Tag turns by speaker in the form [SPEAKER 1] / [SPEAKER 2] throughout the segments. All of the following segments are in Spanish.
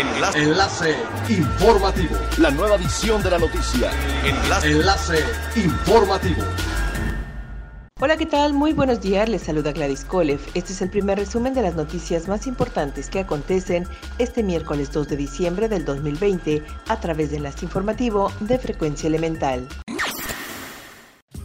[SPEAKER 1] Enlace. Enlace informativo.
[SPEAKER 2] La nueva edición de la noticia.
[SPEAKER 1] Enlace. Enlace informativo.
[SPEAKER 3] Hola, ¿qué tal? Muy buenos días, les saluda Gladys Kolev. Este es el primer resumen de las noticias más importantes que acontecen este miércoles 2 de diciembre del 2020 a través de Enlace Informativo de Frecuencia Elemental.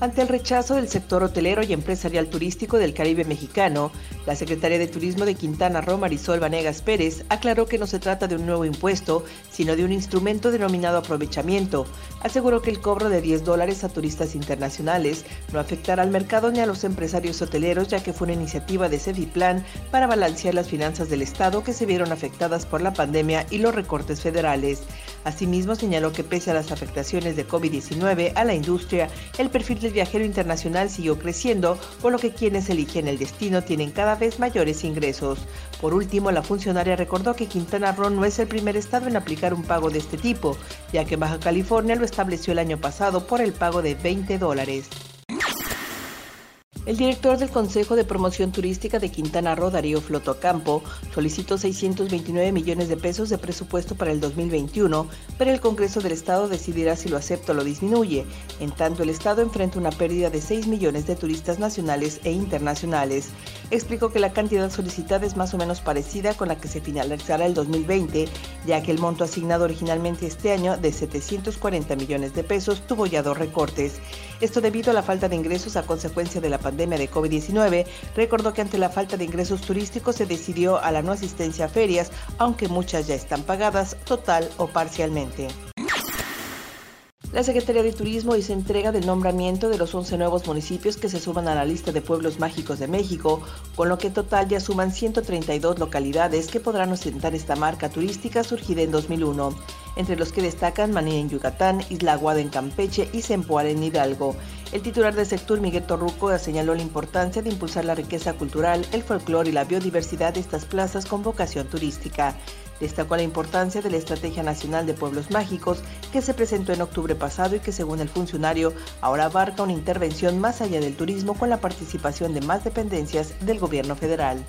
[SPEAKER 3] Ante el rechazo del sector hotelero y empresarial turístico del Caribe mexicano, la secretaria de Turismo de Quintana Roo, Marisol Vanegas Pérez, aclaró que no se trata de un nuevo impuesto, sino de un instrumento denominado aprovechamiento. Aseguró que el cobro de 10 dólares a turistas internacionales no afectará al mercado ni a los empresarios hoteleros, ya que fue una iniciativa de Cefiplan para balancear las finanzas del Estado que se vieron afectadas por la pandemia y los recortes federales. Asimismo, señaló que pese a las afectaciones de COVID-19 a la industria, el perfil del viajero internacional siguió creciendo, por lo que quienes eligen el destino tienen cada vez mayores ingresos. Por último, la funcionaria recordó que Quintana Roo no es el primer estado en aplicar un pago de este tipo, ya que Baja California lo estableció el año pasado por el pago de 20 dólares. El director del Consejo de Promoción Turística de Quintana Roo, Darío Flotocampo, solicitó 629 millones de pesos de presupuesto para el 2021, pero el Congreso del Estado decidirá si lo acepta o lo disminuye. En tanto, el Estado enfrenta una pérdida de 6 millones de turistas nacionales e internacionales. Explicó que la cantidad solicitada es más o menos parecida con la que se finalizará el 2020, ya que el monto asignado originalmente este año de 740 millones de pesos tuvo ya dos recortes. Esto debido a la falta de ingresos a consecuencia de la pandemia de COVID-19, recordó que ante la falta de ingresos turísticos se decidió a la no asistencia a ferias, aunque muchas ya están pagadas total o parcialmente. La Secretaría de Turismo hizo entrega del nombramiento de los 11 nuevos municipios que se suman a la lista de pueblos mágicos de México, con lo que en total ya suman 132 localidades que podrán ostentar esta marca turística surgida en 2001, entre los que destacan Maní en Yucatán, Isla Aguada en Campeche y Zempoal en Hidalgo. El titular del sector, Miguel Torruco, señaló la importancia de impulsar la riqueza cultural, el folclore y la biodiversidad de estas plazas con vocación turística. Destacó la importancia de la Estrategia Nacional de Pueblos Mágicos que se presentó en octubre pasado y que según el funcionario ahora abarca una intervención más allá del turismo con la participación de más dependencias del gobierno federal.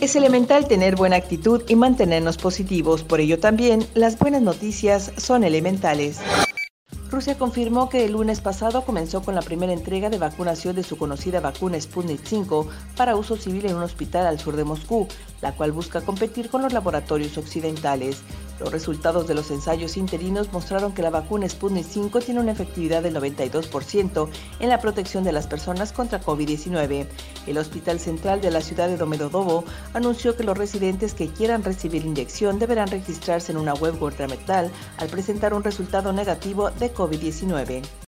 [SPEAKER 3] Es elemental tener buena actitud y mantenernos positivos, por ello también las buenas noticias son elementales. Rusia confirmó que el lunes pasado comenzó con la primera entrega de vacunación de su conocida vacuna Sputnik 5 para uso civil en un hospital al sur de Moscú, la cual busca competir con los laboratorios occidentales. Los resultados de los ensayos interinos mostraron que la vacuna Sputnik 5 tiene una efectividad del 92% en la protección de las personas contra COVID-19. El Hospital Central de la ciudad de Domodedovo anunció que los residentes que quieran recibir inyección deberán registrarse en una web gubernamental al presentar un resultado negativo de COVID-19.